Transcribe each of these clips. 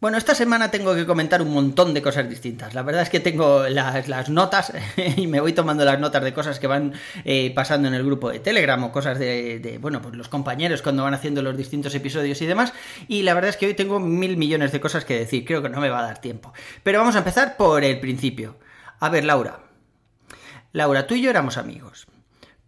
Bueno, esta semana tengo que comentar un montón de cosas distintas. La verdad es que tengo las, notas y me voy tomando las notas de cosas que van eh, pasando en el grupo de Telegram o cosas de, bueno, pues los compañeros cuando van haciendo los distintos episodios y demás. Y la verdad es que hoy tengo mil millones de cosas que decir. Creo que no me va a dar tiempo. Pero vamos a empezar por el principio. A ver, Laura. Laura, tú y yo éramos amigos.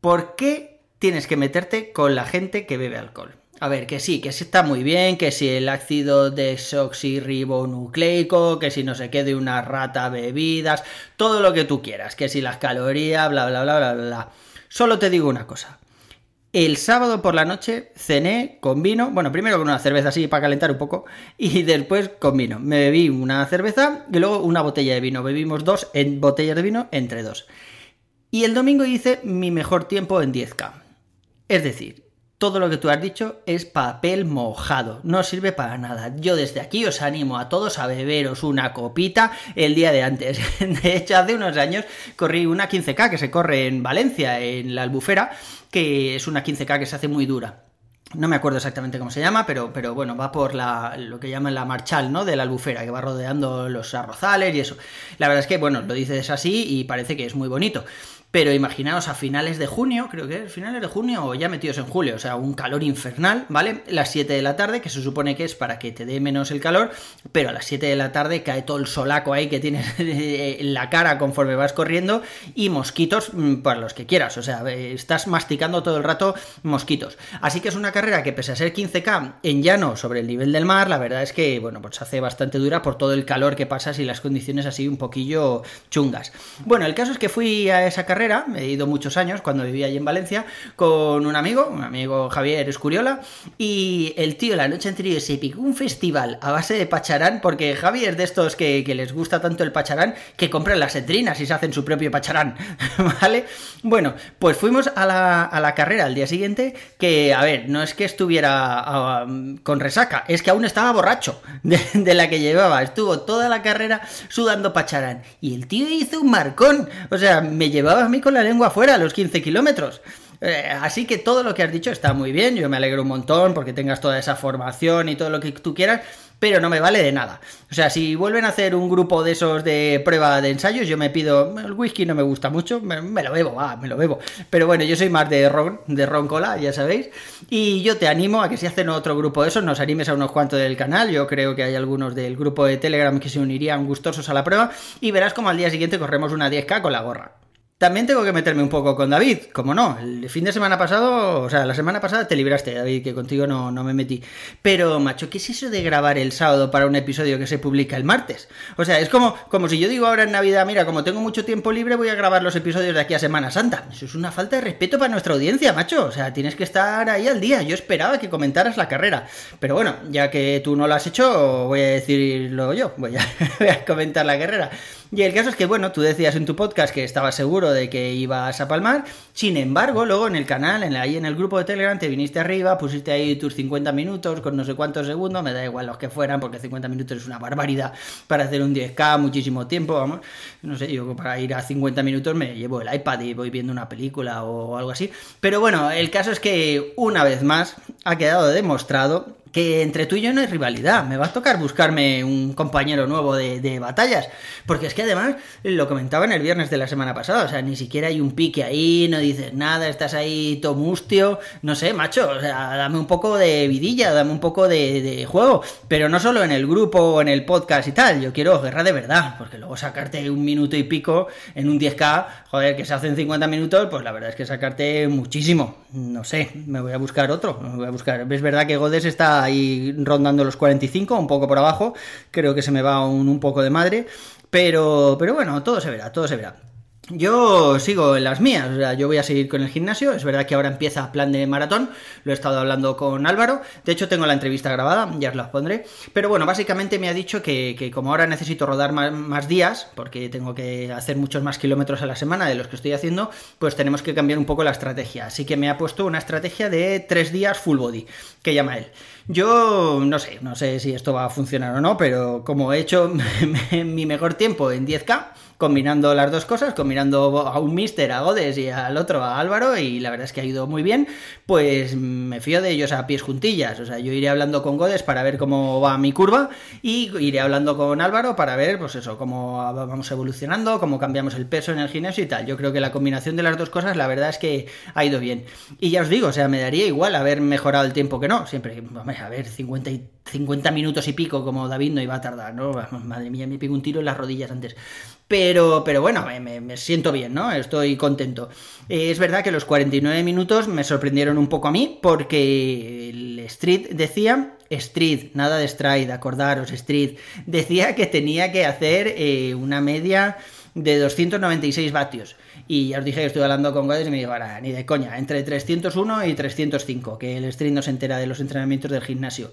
¿Por qué tienes que meterte con la gente que bebe alcohol? A ver, que sí, que sí está muy bien, que si el ácido desoxirribonucleico, que si no se quede una rata bebidas, todo lo que tú quieras, que si las calorías, bla, bla, bla, bla, bla. Solo te digo una cosa. El sábado por la noche cené con vino, bueno, primero con una cerveza así para calentar un poco, y después con vino. Me bebí una cerveza y luego una botella de vino. Bebimos dos en botellas de vino entre dos. Y el domingo hice mi mejor tiempo en 10K. Es decir, todo lo que tú has dicho es papel mojado, no sirve para nada. Yo desde aquí os animo a todos a beberos una copita el día de antes. De hecho, hace unos años corrí una 15K que se corre en Valencia, en la Albufera, que es una 15K que se hace muy dura. No me acuerdo exactamente cómo se llama, pero, pero bueno, va por la, lo que llaman la marchal, ¿no? De la albufera, que va rodeando los arrozales y eso. La verdad es que, bueno, lo dices así y parece que es muy bonito. Pero imaginaos a finales de junio, creo que es finales de junio o ya metidos en julio, o sea, un calor infernal, ¿vale? Las 7 de la tarde, que se supone que es para que te dé menos el calor, pero a las 7 de la tarde cae todo el solaco ahí que tienes en la cara conforme vas corriendo y mosquitos mm, para los que quieras, o sea, estás masticando todo el rato mosquitos. Así que es una carrera que pese a ser 15K en llano sobre el nivel del mar, la verdad es que, bueno, pues hace bastante dura por todo el calor que pasas y las condiciones así un poquillo chungas. Bueno, el caso es que fui a esa carrera he ido muchos años cuando vivía allí en Valencia, con un amigo, un amigo Javier Escuriola, y el tío la noche anterior se picó un festival a base de pacharán, porque Javier de estos que, les gusta tanto el pacharán, que compran las entrinas y se hacen su propio pacharán, ¿vale? Bueno, pues fuimos a la, carrera al día siguiente, que, a ver, no es que estuviera con resaca, es que aún estaba borracho de, de la que llevaba, estuvo toda la carrera sudando pacharán, y el tío hizo un marcón, o sea, me llevaba mí con la lengua afuera a los 15 kilómetros. Eh, así que todo lo que has dicho está muy bien, yo me alegro un montón porque tengas toda esa formación y todo lo que tú quieras, pero no me vale de nada. O sea, si vuelven a hacer un grupo de esos de prueba de ensayos, yo me pido, el whisky no me gusta mucho, me, lo bebo, va, me lo bebo. Pero bueno, yo soy más de ron, de ron cola, ya sabéis. Y yo te animo a que si hacen otro grupo de esos, nos animes a unos cuantos del canal. Yo creo que hay algunos del grupo de Telegram que se unirían gustosos a la prueba y verás como al día siguiente corremos una 10K con la gorra. También tengo que meterme un poco con David, como no. El fin de semana pasado, o sea, la semana pasada te libraste, David, que contigo no, no me metí. Pero, macho, ¿qué es eso de grabar el sábado para un episodio que se publica el martes? O sea, es como, como si yo digo ahora en Navidad, mira, como tengo mucho tiempo libre, voy a grabar los episodios de aquí a Semana Santa. Eso es una falta de respeto para nuestra audiencia, macho. O sea, tienes que estar ahí al día. Yo esperaba que comentaras la carrera. Pero bueno, ya que tú no lo has hecho, voy a decirlo yo. Voy a, voy a comentar la carrera. Y el caso es que, bueno, tú decías en tu podcast que estabas seguro de que ibas a palmar, sin embargo, luego en el canal, en ahí en el grupo de Telegram, te viniste arriba, pusiste ahí tus 50 minutos con no sé cuántos segundos, me da igual los que fueran, porque 50 minutos es una barbaridad para hacer un 10K, muchísimo tiempo, vamos. No sé, yo para ir a 50 minutos me llevo el iPad y voy viendo una película o algo así. Pero bueno, el caso es que una vez más ha quedado demostrado que entre tú y yo no hay rivalidad. Me va a tocar buscarme un compañero nuevo de, batallas. Porque es que además, lo comentaba en el viernes de la semana pasada, o sea, ni siquiera hay un pique ahí, no dices nada, estás ahí tomustio, no sé, macho, o sea, dame un poco de vidilla, dame un poco de, juego. Pero no solo en el grupo o en el podcast y tal, yo quiero guerra de verdad, porque luego sacarte un minuto y pico en un 10K, joder, que se hacen 50 minutos, pues la verdad es que sacarte muchísimo. No sé, me voy a buscar otro, me voy a buscar. Es verdad que Godes está ahí rondando los 45, un poco por abajo, creo que se me va un, un poco de madre, pero, pero bueno, todo se verá, todo se verá. Yo sigo en las mías, o sea, yo voy a seguir con el gimnasio. Es verdad que ahora empieza plan de maratón, lo he estado hablando con Álvaro. De hecho, tengo la entrevista grabada, ya os la pondré. Pero bueno, básicamente me ha dicho que, como ahora necesito rodar más, días, porque tengo que hacer muchos más kilómetros a la semana de los que estoy haciendo, pues tenemos que cambiar un poco la estrategia. Así que me ha puesto una estrategia de tres días full body, que llama él. Yo no sé, no sé si esto va a funcionar o no, pero como he hecho mi mejor tiempo en 10K, combinando las dos cosas, combinando a un mister, a Godes y al otro, a Álvaro, y la verdad es que ha ido muy bien, pues me fío de ellos a pies juntillas. O sea, yo iré hablando con Godes para ver cómo va mi curva y iré hablando con Álvaro para ver, pues eso, cómo vamos evolucionando, cómo cambiamos el peso en el gimnasio y tal. Yo creo que la combinación de las dos cosas, la verdad es que ha ido bien. Y ya os digo, o sea, me daría igual haber mejorado el tiempo que no. Siempre, a ver, 50, 50 minutos y pico como David no iba a tardar, ¿no? Madre mía, me pego un tiro en las rodillas antes. Pero, pero bueno, me, siento bien, ¿no? Estoy contento. Eh, es verdad que los 49 minutos me sorprendieron un poco a mí porque el Street decía, Street, nada de Stride, acordaros, Street, decía que tenía que hacer eh, una media de 296 vatios. Y ya os dije que estoy hablando con Godes y me dijo, ahora, ni de coña, entre 301 y 305, que el Street no se entera de los entrenamientos del gimnasio.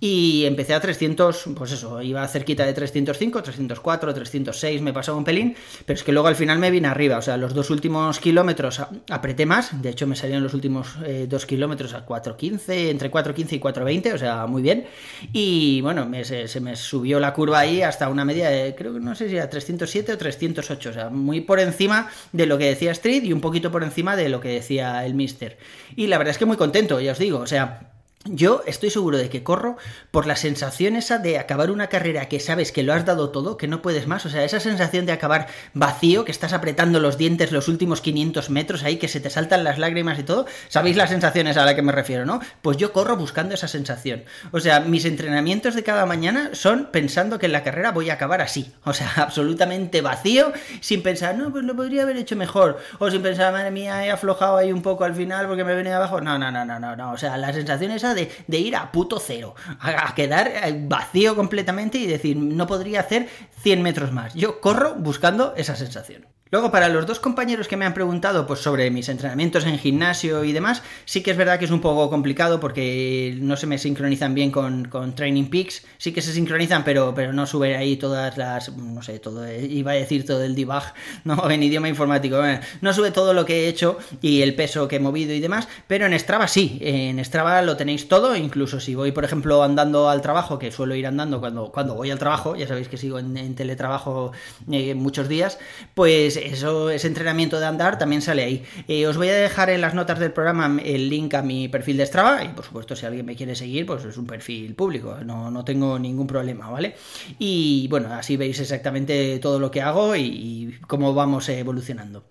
Y empecé a 300, pues eso, iba cerquita de 305, 304, 306, me pasaba un pelín, pero es que luego al final me vine arriba, o sea, los dos últimos kilómetros apreté más, de hecho me salieron los últimos eh, dos kilómetros a 4.15, entre 4.15 y 4.20, o sea, muy bien, y bueno, se, me subió la curva ahí hasta una media de, creo que no sé si era 307 o 308, o sea, muy por encima de lo que decía Street y un poquito por encima de lo que decía el Mister. Y la verdad es que muy contento, ya os digo, o sea, yo estoy seguro de que corro por la sensación esa de acabar una carrera que sabes que lo has dado todo, que no puedes más. O sea, esa sensación de acabar vacío, que estás apretando los dientes los últimos 500 metros ahí, que se te saltan las lágrimas y todo. ¿Sabéis las sensaciones a la que me refiero, no? Pues yo corro buscando esa sensación. O sea, mis entrenamientos de cada mañana son pensando que en la carrera voy a acabar así. O sea, absolutamente vacío, sin pensar, no, pues lo podría haber hecho mejor. O sin pensar, madre mía, he aflojado ahí un poco al final porque me venía abajo. No, no, no, no, no, no. O sea, la sensación esa de, ir a puto cero, a, quedar eh, vacío completamente y decir, no podría hacer 100 metros más. Yo corro buscando esa sensación. Luego, para los dos compañeros que me han preguntado pues, sobre mis entrenamientos en gimnasio y demás, sí que es verdad que es un poco complicado porque no se me sincronizan bien con, Training Peaks. Sí que se sincronizan, pero, pero no sube ahí todas las. No sé, todo. Iba a decir todo el debug, ¿no? En idioma informático. no sube todo lo que he hecho y el peso que he movido y demás, pero en Strava sí. En Strava lo tenéis todo. Incluso si voy, por ejemplo, andando al trabajo, que suelo ir andando cuando, cuando voy al trabajo, ya sabéis que sigo en, teletrabajo eh, muchos días, pues eso, ese entrenamiento de andar también sale ahí. Eh, os voy a dejar en las notas del programa el link a mi perfil de Strava y por supuesto si alguien me quiere seguir, pues es un perfil público, no, no tengo ningún problema, ¿vale? Y bueno, así veis exactamente todo lo que hago y cómo vamos evolucionando.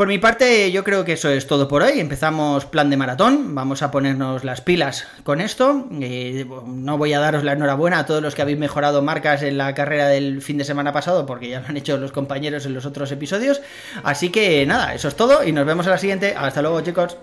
Por mi parte, yo creo que eso es todo por hoy. Empezamos plan de maratón. Vamos a ponernos las pilas con esto. No voy a daros la enhorabuena a todos los que habéis mejorado marcas en la carrera del fin de semana pasado, porque ya lo han hecho los compañeros en los otros episodios. Así que nada, eso es todo y nos vemos en la siguiente. Hasta luego, chicos.